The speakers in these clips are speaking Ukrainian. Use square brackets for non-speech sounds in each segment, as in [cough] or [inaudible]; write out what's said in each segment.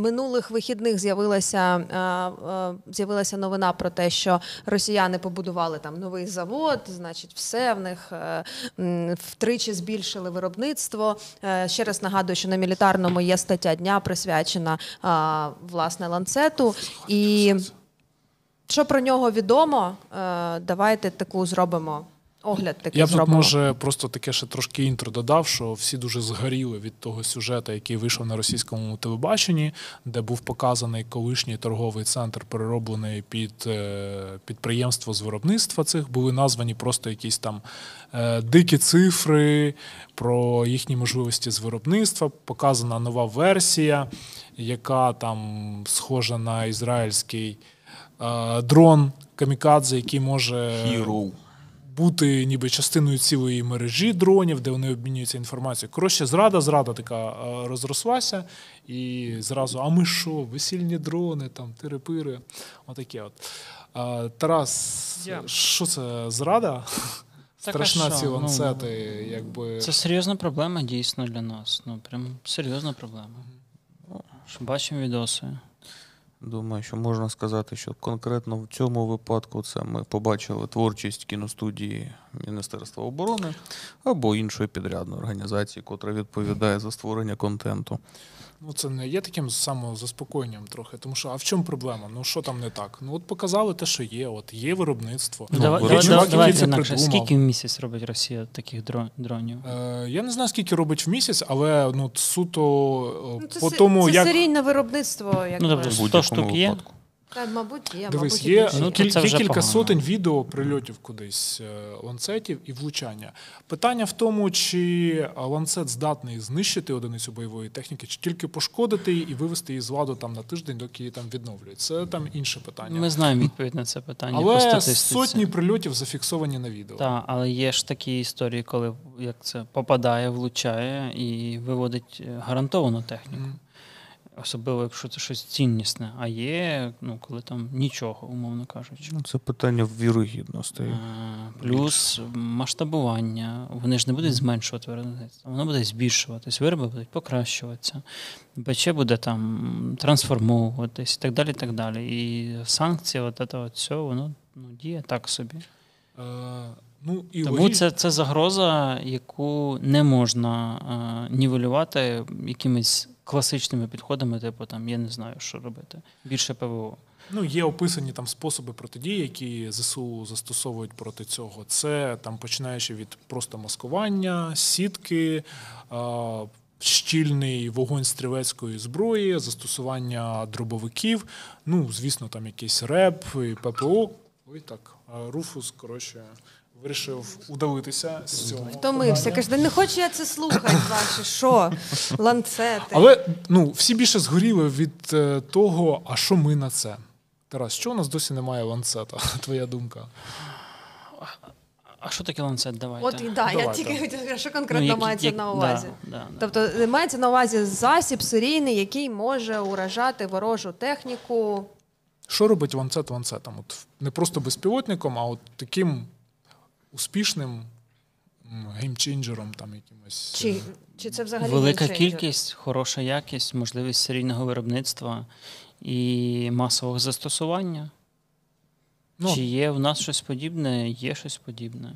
Минулих вихідних з'явилася з'явилася новина про те, що росіяни побудували там новий завод. Значить, все в них втричі збільшили виробництво. Ще раз нагадую, що на мілітарному є стаття дня присвячена власне ланцету і. Що про нього відомо? Е, давайте таку зробимо. Огляд такий Я б тут, може просто таке ще трошки інтро додав, що всі дуже згоріли від того сюжету, який вийшов на російському телебаченні, де був показаний колишній торговий центр, перероблений під е, підприємство з виробництва цих. Були названі просто якісь там е, дикі цифри про їхні можливості з виробництва. Показана нова версія, яка там схожа на ізраїльський. Е, дрон камікадзе, який може Hero. Бути ніби частиною цілої мережі дронів, де вони обмінюються інформацією. Коротше, зрада, зрада така е, розрослася, і зразу, а ми що, весільні дрони, там, тири-пири, отаке от. Е, Тарас, що це зрада? Страшна ці ланцети, ну, якби. Це серйозна проблема дійсно для нас. Ну, прям серйозна проблема. Що Бачимо відоси. Думаю, що можна сказати, що конкретно в цьому випадку це ми побачили творчість кіностудії Міністерства оборони або іншої підрядної організації, котра відповідає за створення контенту. Ну, це не є таким самозаспокоєнням трохи, тому що а в чому проблема? Ну що там не так? Ну от показали те, що є. От є виробництво. Ну, давай, давай, чувак, давайте інакше. Скільки в місяць робить Росія таких дронів? Е, Я не знаю, скільки робить в місяць, але ну суто ну, це по тому, це як серійне виробництво. Як ну, тобто 100 штук є. Випадку. Та, мабуть, є. Дивись, мабуть, є, ну, кіль, це вже кілька погано. сотень відео прильотів кудись е, ланцетів і влучання. Питання в тому, чи ланцет здатний знищити одиницю бойової техніки, чи тільки пошкодити її і вивести її з ладу там на тиждень, доки її там відновлюють. Це там інше питання. Ми знаємо відповідь на це питання. по статистиці. сотні прильотів зафіксовані на відео. Так, але є ж такі історії, коли як це попадає, влучає і виводить е, гарантовану техніку. Мгм. Особливо, якщо це щось ціннісне. А є, ну, коли там нічого, умовно кажучи. Ну, Це питання вірогідності. Е, Плюс масштабування. Вони ж не будуть зменшувати виробництво, воно буде збільшуватись, вироби будуть покращуватися, БЧ буде там трансформовуватись і так далі. І так далі. І санкції, от це от все, воно ну, діє так собі. Е, ну, і Тому логіч- це, це загроза, яку не можна е, нівелювати якимись класичними підходами, типу там я не знаю, що робити. Більше ПВО. Ну, є описані там способи протидії, які ЗСУ застосовують проти цього. Це там починаючи від просто маскування, сітки, а, щільний вогонь стрілецької зброї, застосування дробовиків. Ну, звісно, там якийсь РЕП і ППО. Ой, так, Руфус, коротше, вирішив удалитися з цього. Втомився. Каже, «Да не хочу я це слухати, ваші що? Ланцети. Але ну, всі більше згоріли від е, того, а що ми на це? Тарас, що у нас досі немає ланцета? [laughs] Твоя думка? А що таке ланцет? Давайте. От і да, я Давайте. тільки хотіла сказати, що Ну, конкретно які- мається як- на увазі. Да, да, да. Тобто е, мається на увазі засіб серійний, який може уражати ворожу техніку. Що робить ланцет ланцетом? От не просто безпілотником, а от таким успішним геймченджером там якимось. Чи, чи це взагалі Велика кількість, хороша якість, можливість серійного виробництва і масового застосування. Ну, Чи є в нас щось подібне? Є щось подібне.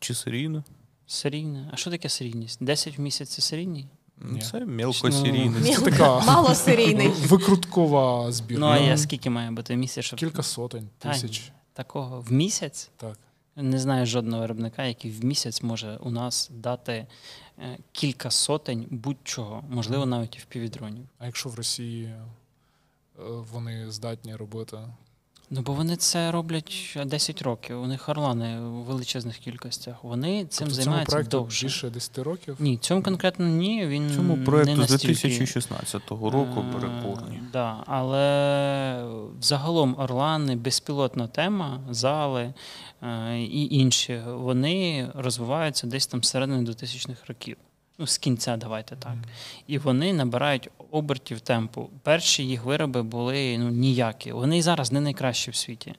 Чи серійно? Серійне. А що таке серійність? 10 в місяць це серійний? Ні. Це мелкосерійність. Мілка, така- малосерійний. [laughs] викруткова збірка. Ну, а я скільки має бути в місяць, щоб Кілька сотень, тисяч. такого в місяць? Так. Не знаю жодного виробника, який в місяць може у нас дати е, кілька сотень будь-чого, можливо, навіть і в півдронів. А якщо в Росії е, вони здатні робити. Ну, бо вони це роблять 10 років. У них орлани у величезних кількостях. Вони цим Тобто займаються проекту довше. більше 10 років. Ні, цьому конкретно ні. Він Цьому не проекту з настільки, 2016 року е, перекорні. Да, але загалом Орлани, безпілотна тема, зали е, і інші, вони розвиваються десь там з середини 2000-х років. Ну, з кінця, давайте так. І вони набирають обертів темпу. Перші їх вироби були ну, ніякі. Вони і зараз не найкращі в світі,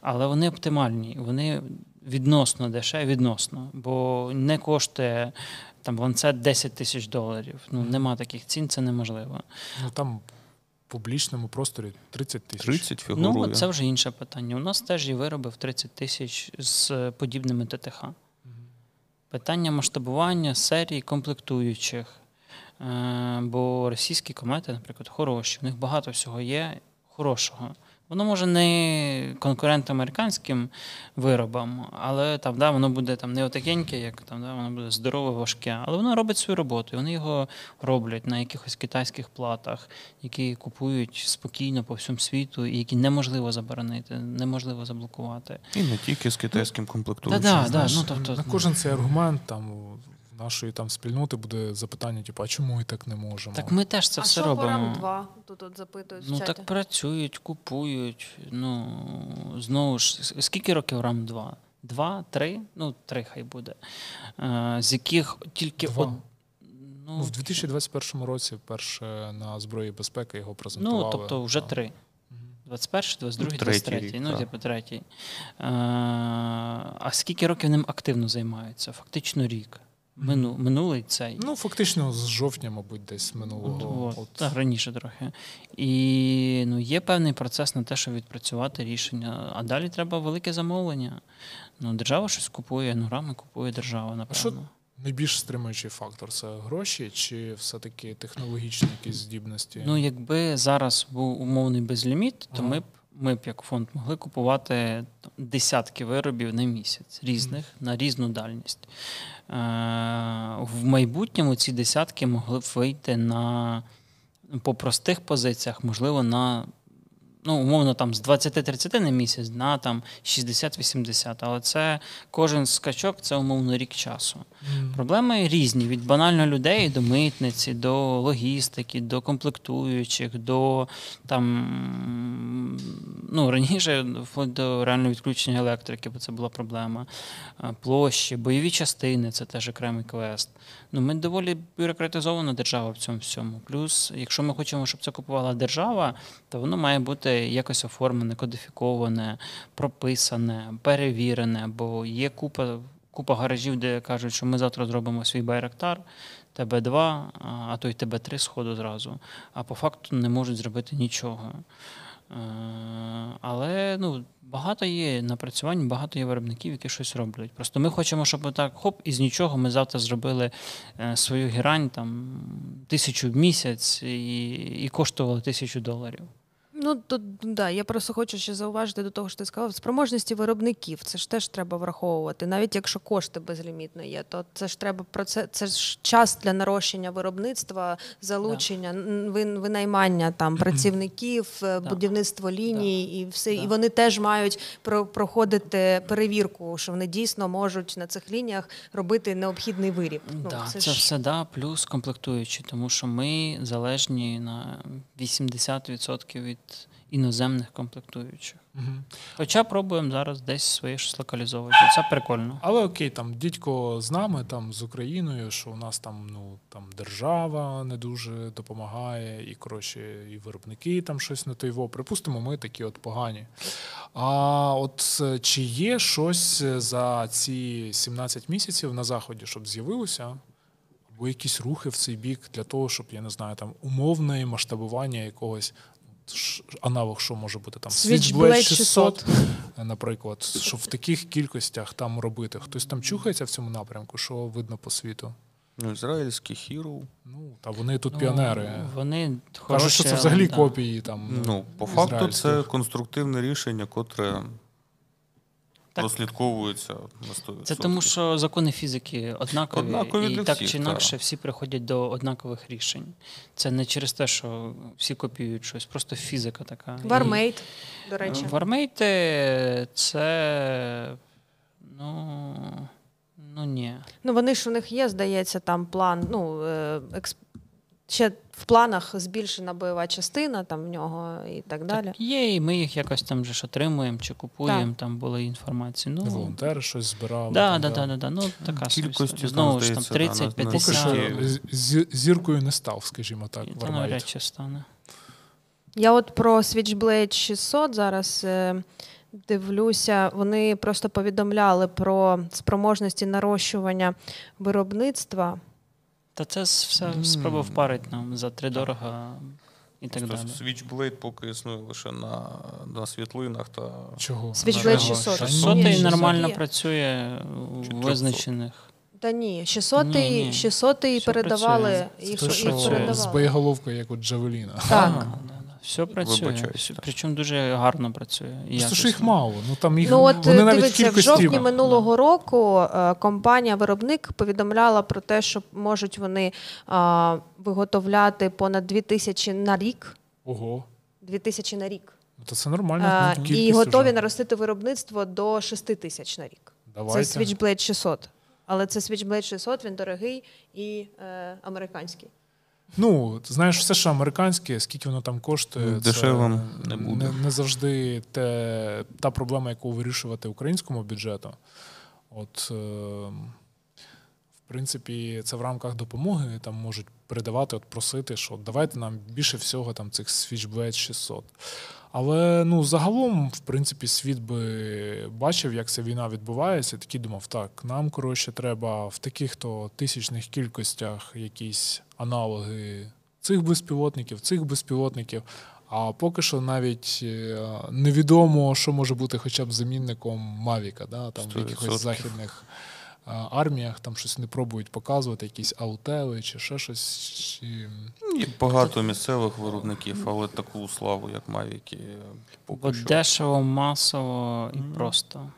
але вони оптимальні. Вони відносно дешеве, відносно, бо не коштує там ланцет 10 тисяч доларів. Ну, нема таких цін, це неможливо. Ну там в публічному просторі 30 тисяч. 30 фігурує. Ну, це вже інше питання. У нас теж є вироби в 30 тисяч з подібними ТТХ. Питання масштабування серії комплектуючих. Е, Бо російські комети, наприклад, хороші, в них багато всього є хорошого. Воно може не конкурент американським виробам, але там, да, воно буде там не отакеньке, як там, да, воно буде здорове, важке, але воно робить свою роботу. І вони його роблять на якихось китайських платах, які купують спокійно по всьому світу, і які неможливо заборонити, неможливо заблокувати. І не тільки з китайським комплектуючим. Та-да, да, ну, тобто, на кожен цей аргумент там нашої там спільноти буде запитання, типу, а чому ми так не можемо? Так ми теж це а все що робимо. рам 2 тут от запитують в Ну чаті. так працюють, купують. Ну знову ж, скільки років рам 2? Два, три? Ну, три хай буде. Е, з яких тільки Два. од... Ну, ну, в 2021 році перше на зброї безпеки його презентували. ну, тобто вже три. 21, 22, Ну, третій 23, ну, так. типу, третій. Е, а скільки років ним активно займаються? Фактично рік. Мину, минулий цей. Ну, фактично, з жовтня, мабуть, десь минулого. От, От. так, раніше трохи. І ну, є певний процес на те, щоб відпрацювати рішення. А далі треба велике замовлення. Ну, держава щось купує, ну рами купує держава, що. Найбільш стримуючий фактор це гроші чи все-таки технологічні якісь здібності? Ну, якби зараз був умовний безліміт, то Ага. ми б ми б як фонд могли купувати десятки виробів на місяць різних на різну дальність. Е, в майбутньому ці десятки могли б вийти на по простих позиціях, можливо, на ну, умовно там з 20-30 на місяць на там 60-80. Але це кожен скачок це умовно рік часу. Мгм. Проблеми різні: від банально людей до митниці, до логістики, до комплектуючих, до там ну раніше вплоть до реального відключення електрики, бо це була проблема. Е, Площі, бойові частини це теж окремий квест. Ну, ми доволі бюрократизована держава в цьому всьому. Плюс, якщо ми хочемо, щоб це купувала держава, то воно має бути якось оформлене, кодифіковане, прописане, перевірене, бо є купа. Купа гаражів, де кажуть, що ми завтра зробимо свій байрактар, ТБ2, а- а то й ТБ3 сходу зразу. А по факту не можуть зробити нічого. Е, Але ну, багато є напрацювань, багато є виробників, які щось роблять. Просто ми хочемо, щоб так хоп, із нічого ми завтра зробили е, свою герань там тисячу в місяць і, і коштувало тисячу доларів. Ну, то, да, я просто хочу ще зауважити до того, що ти сказав, спроможності виробників. Це ж теж треба враховувати. Навіть якщо кошти безлімітно є, то це ж треба про це. Це ж час для нарощення виробництва, залучення, вин- винаймання там працівників, е, будівництво ліній і все. Да. І вони теж мають про- проходити перевірку, що вони дійсно можуть на цих лініях робити необхідний виріб. Ну, да, це ж- все да, плюс комплектуючі, тому що ми залежні на 80% від іноземних комплектуючих. Мгм. Хоча пробуємо зараз десь своє щось локалізовувати. Це прикольно. Але окей, там дідько з нами, там з Україною, що у нас там ну там держава не дуже допомагає, і коротше, і виробники там щось на той во. Припустимо, ми такі от погані. А от е, чи є щось за ці 17 місяців на заході, щоб з'явилося? Або якісь рухи в цей бік для того, щоб я не знаю, там умовне масштабування якогось. Аналог, що може бути там Switchblade 600. наприклад, що в таких кількостях там робити. Хтось там чухається в цьому напрямку, що видно по світу. Ну, ізраїльський хіру. Ну та вони тут Ну, піонери. Вони Кажуть, що це взагалі да. копії там. Ну, по факту, це конструктивне рішення, котре. Прослідковується на 100%. Це тому, що закони фізики однакові, Однакові і для так всіх, чи інакше всі приходять до однакових рішень. Це не через те, що всі копіюють щось, просто фізика така. І- Warmate, до речі. Warmate и це. Ну. Ну ні. Ну, вони ж у них є, здається, там план. Ну, е, експ... ще в планах збільшена бойова частина там в нього і так далі. Так є, і ми їх якось там же ж отримуємо чи купуємо, там були інформації. Ну, волонтери щось збирали. Да, там, да, да, да, да. Ну, така Кількості Знову ж там 30, на- на Поки що 50. Зіркою не став, скажімо так. Та Вармейт. навряд чи стане. Я от про Switchblade 600 зараз е, дивлюся, вони просто повідомляли про спроможності нарощування виробництва. Та це все спроба впарить нам за три дорога і так далі. Свічблейд поки існує лише на, на світлинах та Чого? Свічблейд Чого? 600. 600 і нормально є. працює у визначених. Та ні, 600 Ні, ні. 600 Все передавали. працює. Їх, Це їх що, з боєголовкою, як у Джавеліна. Так. Да. Все працює. Вибачаюсь, Причому дуже гарно працює. і Просто що їх мало. Ну там їх Ну от вони навіть в кількості жовтні минулого року е, компанія-виробник повідомляла про те, що можуть вони а, виготовляти понад 2000 на рік. Ого. 2000 на рік. Ну, То це нормально. А, ну, і готові уже. наростити виробництво до 6 тисяч на рік. Давайте. Це Switchblade 600. Але це Switchblade 600, він дорогий і е, американський. Ну, знаєш, все, що американське, скільки воно там коштує, Дешевим це не буде. Не, не завжди те, та проблема, яку вирішувати українському бюджету. От, е, в принципі, це в рамках допомоги там можуть передавати, от просити, що давайте нам більше всього там цих Switchblade 600. Але ну, загалом, в принципі, світ би бачив, як ця війна відбувається, і такий думав, так, нам коротше треба в таких то тисячних кількостях якісь аналоги цих безпілотників, цих безпілотників. А поки що навіть е, невідомо, що може бути хоча б замінником Мавіка, да? там в Сто якихось західних арміях там щось не пробують показувати, якісь аутели чи ще щось. Чи... Є багато місцевих виробників, але таку славу, як Mavic, поки Бо що. дешево, масово і просто.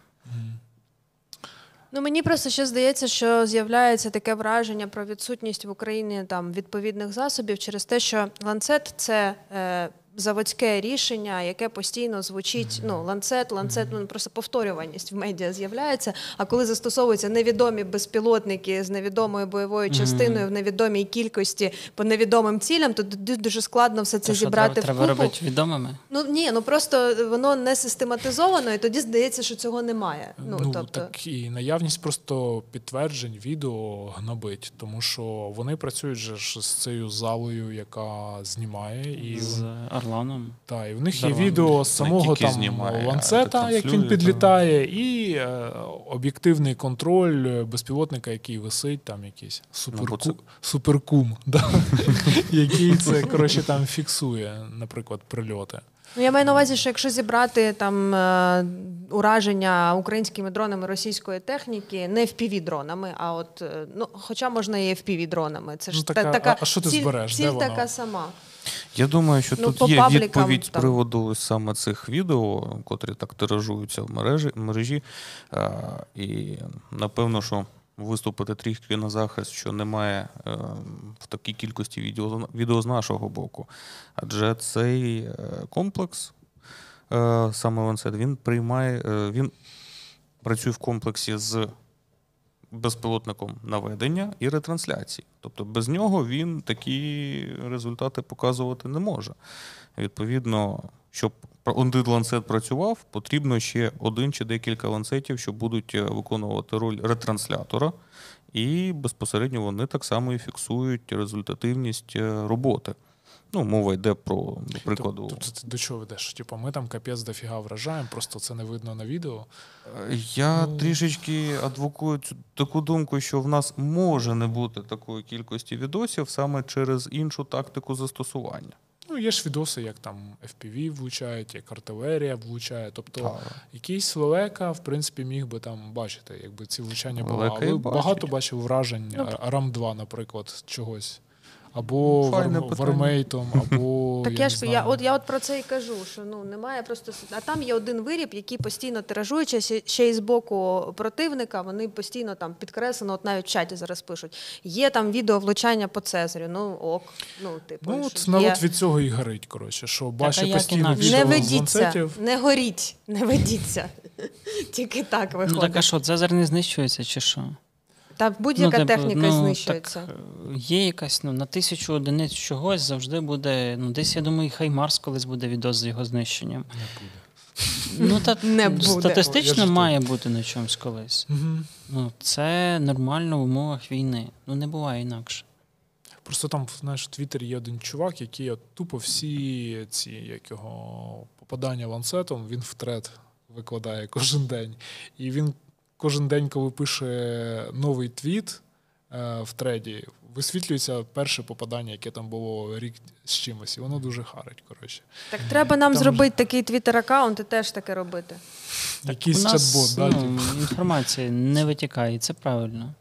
Ну мені просто ще здається, що з'являється таке враження про відсутність в Україні там відповідних засобів через те, що ланцет це. Е, Заводське рішення, яке постійно звучить. Ну, ланцет, ланцет, ну просто повторюваність в медіа з'являється. А коли застосовуються невідомі безпілотники з невідомою бойовою частиною в невідомій кількості по невідомим цілям, то дуже складно все це Те, що зібрати треба, в треба робити відомими. Ну ні, ну просто воно не систематизовано, і тоді здається, що цього немає. Ну, Ну, тобто, так і наявність просто підтверджень відео гнобить, тому що вони працюють же ж з цією залою, яка знімає, і, з Орланом. та, і в них з є відео з самого там знімає, ланцета, як він підлітає, і е, об'єктивний контроль е, безпілотника, який висить, там якийсь суперку... бо це- суперкум, [laughs] да? який це коротше там фіксує, наприклад, прильоти. Ну, я маю на увазі, що якщо зібрати там е, ураження українськими дронами російської техніки, не fpv дронами, а от е, ну, хоча можна і fpv дронами. Це ж Ну, та- така, така а- а що ти ціль, збереш? Ціль Де така сама. Я думаю, що Ну, тут є паблікам відповідь з приводу саме цих відео, котрі так тиражуються в мережі, мережі. А, і напевно, що виступити трішки на захист, що немає е, в такій кількості відео, відео з нашого боку. Адже цей е, комплекс, е, саме Lancet, він приймає, е, він працює в комплексі з безпілотником наведення і ретрансляції. Тобто без нього він такі результати показувати не може. Відповідно, щоб один ланцет працював, потрібно ще один чи декілька ланцетів, що будуть е, виконувати роль ретранслятора, і безпосередньо вони так само і фіксують результативність е, роботи. Ну, мова йде про, до прикладу. Тобто ти до чого ведеш? Типу, ми там капець дофіга вражаємо, просто це не видно на відео. Е, Я Ну. трішечки адвокую цю таку думку, що в нас може не бути такої кількості відосів саме через іншу тактику застосування. Ну, є ж відоси, як там FPV влучають, як артилерія влучає. Тобто Так. якийсь лелека, в принципі, міг би там бачити, якби ці влучання були. Але бачить. багато бачив вражень Ну, Арам 2, наприклад, чогось. Або Файне вармейтом, [laughs] або. Так я я ж я от я от про це і кажу, що ну немає просто а там є один виріб, який постійно тиражуючи ще- ще й з боку противника. Вони постійно там підкреслено, от навіть в чаті зараз пишуть. Є там відео влучання по Цезарю. Ну ок, ну типу Ну, от є. народ від цього і горить, коротше, що бачить постійно відео не ведіться, не горіть, не ведіться. [laughs] Тільки так виходить. Ну так а що, Цезар не знищується чи що? Та будь-яка типу, техніка ну, знищується. Так, е, є якась, ну, на тисячу одиниць чогось завжди буде. Ну, десь, я думаю, хай Марс колись буде відос з його знищенням. Не буде. Ну, та, [laughs] Не буде. Статистично жартую. має бути на чомусь колись. Угу. Ну, це нормально в умовах війни. Ну, не буває інакше. Просто там, знаєш, в Твіттері є один чувак, який от тупо всі ці як його попадання ланцетом, він в тред викладає кожен день. І він кожен день, коли пише новий твіт е, в треді, висвітлюється перше попадання, яке там було рік з чимось, і воно дуже харить. Коротше. Так треба нам Там зробити зробити такий твіттер-аккаунт і теж таке робити. Якийсь чат-бот, да, ну, типу. інформація не витікає, це правильно.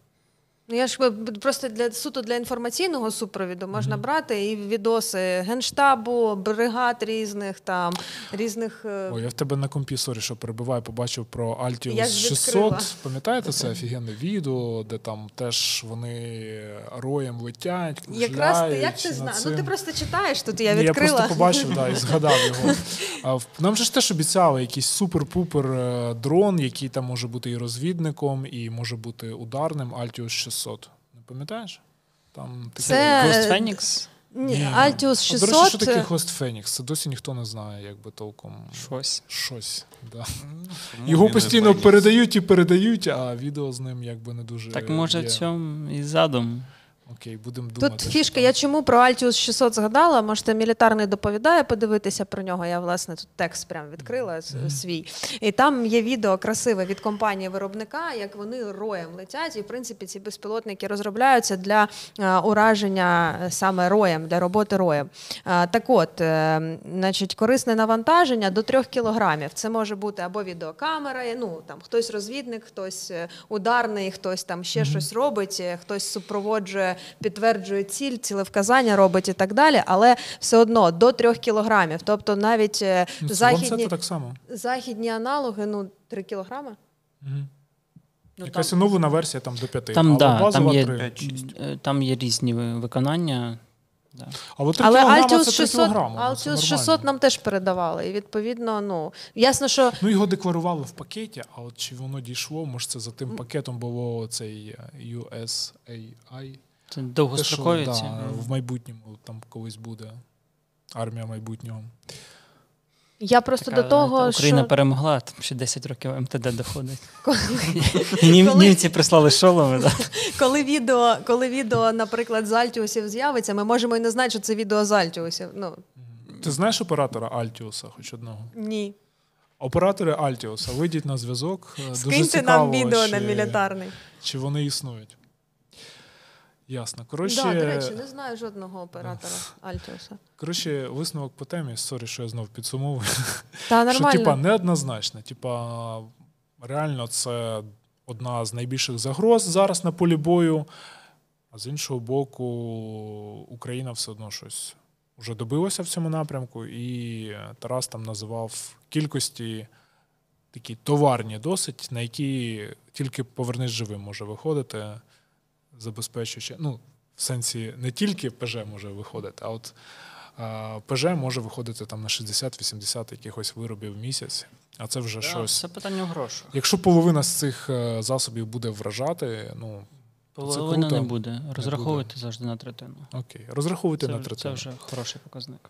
Ну, я ж просто для суто для інформаційного супровіду можна брати і відоси генштабу, бригад різних там різних. е, Ой, я в тебе на компі, sorry, що перебиваю, побачив про Altius 600. відкрила. Пам'ятаєте це офігенне відео, де там теж вони роєм летять, Якраз ти як ти знаєш? Ну ти просто читаєш тут. Я відкрила. Я просто побачив да, і згадав його. [laughs] А Нам же ж теж обіцяли якийсь супер-пупер е, дрон, який там може бути і розвідником, і може бути ударним Altius 600. Не пам'ятаєш? Там таке- Це- Ghost е, Phoenix? Ні. Altius От, 600. До речі, що таке Ghost Phoenix? Це досі ніхто не знає, якби толком. Щось. Щось. Да. Тому Його постійно передають і передають, а відео з ним якби не дуже. Так може є. в цьому і задум. Окей, будемо думати. Тут фішка, я чому про Altius 600 згадала? Можете мілітарний доповідає подивитися про нього. Я власне тут текст прям відкрила свій. І там є відео красиве від компанії виробника, як вони роєм летять. І в принципі ці безпілотники розробляються для е, ураження е, саме роєм, для роботи роєм. Е, так от, значить, корисне навантаження до 3 кілограмів. Це може бути або відеокамера, ну там хтось розвідник, хтось ударний, хтось там ще щось робить, хтось супроводжує, підтверджує ціль, цілевказання робить і так далі. Але все одно до 3 кілограмів. Тобто навіть е, Ну, західні, так само. західні аналоги, ну 3 кілограми. Мгм. Ну, Якась там. оновлена версія там до 5. Там, да, там, є, 3. 5-6. там є різні виконання. Да. Але 3 Але кілограма Altius це 3 600, кілограми. ну, Altius 600 нам теж передавали. І відповідно, ну ясно, що Ну, його декларували в пакеті, а от чи воно дійшло, може це за тим пакетом було цей е, USAI. Це довгострокові да, в майбутньому там колись буде армія майбутнього. я просто Така, до того, та Україна що перемогла, там ще 10 років МТД доходить. Нім- Коли- Німці прислали шоломи. Да. коли відео, коли відео, наприклад, з Альтіусів з'явиться, ми можемо і не знати, що це відео з Альтіусів. Ну Ти знаєш оператора Altius, хоч одного? ні. Оператори Altius, вийдіть на зв'язок. е, Дуже Скиньте цікаво, нам відео чи, на мілітарний. чи вони існують. Ясно. Коротше, Да, до речі, не знаю жодного оператора Альтіуса. коротше, висновок по темі. Sorry, що я знов підсумовую. Та Що, типа, неоднозначно. Типа, реально, це одна з найбільших загроз зараз на полі бою. А з іншого боку, Україна все одно щось вже добилася в цьому напрямку, і Тарас там називав кількості такі товарні досить, на які тільки повернись живим може виходити, забезпечуючи. Ну, в сенсі не тільки ПЖ може виходити, а от а, ПЖ може виходити там на 60-80 якихось виробів в місяць, а це вже Да, щось. Це питання в грошах. Якщо половина з цих е, засобів буде вражати, ну Половина круто. не буде. Розраховуйте завжди на третину. окей, розраховуйте Це, на вже- це вже хороший показник.